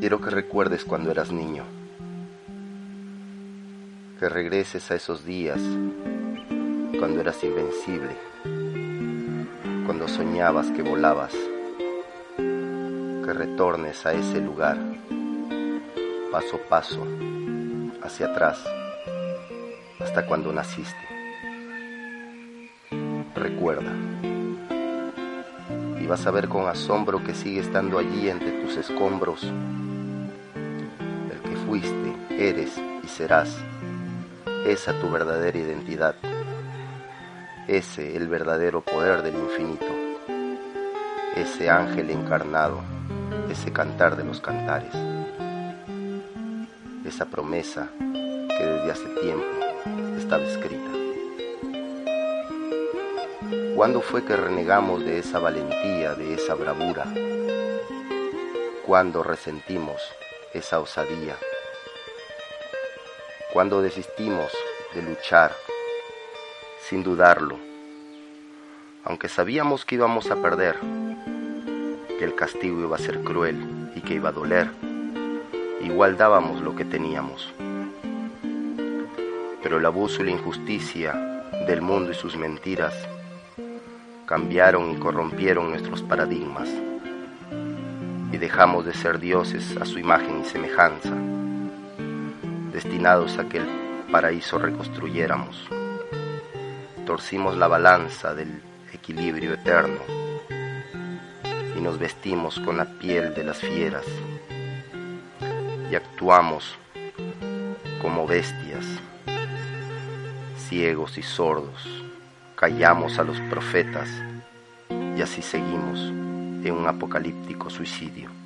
Quiero que recuerdes cuando eras niño, que regreses a esos días cuando eras invencible, cuando soñabas que volabas, que retornes a ese lugar, paso a paso, hacia atrás, hasta cuando naciste. Recuerda vas a ver con asombro que sigue estando allí entre tus escombros. El que fuiste, eres y serás, esa tu verdadera identidad, ese el verdadero poder del infinito, ese ángel encarnado, ese cantar de los cantares, esa promesa que desde hace tiempo estaba escrita. ¿Cuándo fue que renegamos de esa valentía, de esa bravura? ¿Cuándo resentimos esa osadía? ¿Cuándo desistimos de luchar sin dudarlo? Aunque sabíamos que íbamos a perder, que el castigo iba a ser cruel y que iba a doler, igual dábamos lo que teníamos. Pero el abuso y la injusticia del mundo y sus mentiras cambiaron y corrompieron nuestros paradigmas y dejamos de ser dioses a su imagen y semejanza, destinados a que el paraíso reconstruyéramos. Torcimos la balanza del equilibrio eterno y nos vestimos con la piel de las fieras y actuamos como bestias, ciegos y sordos callamos a los profetas y así seguimos en un apocalíptico suicidio.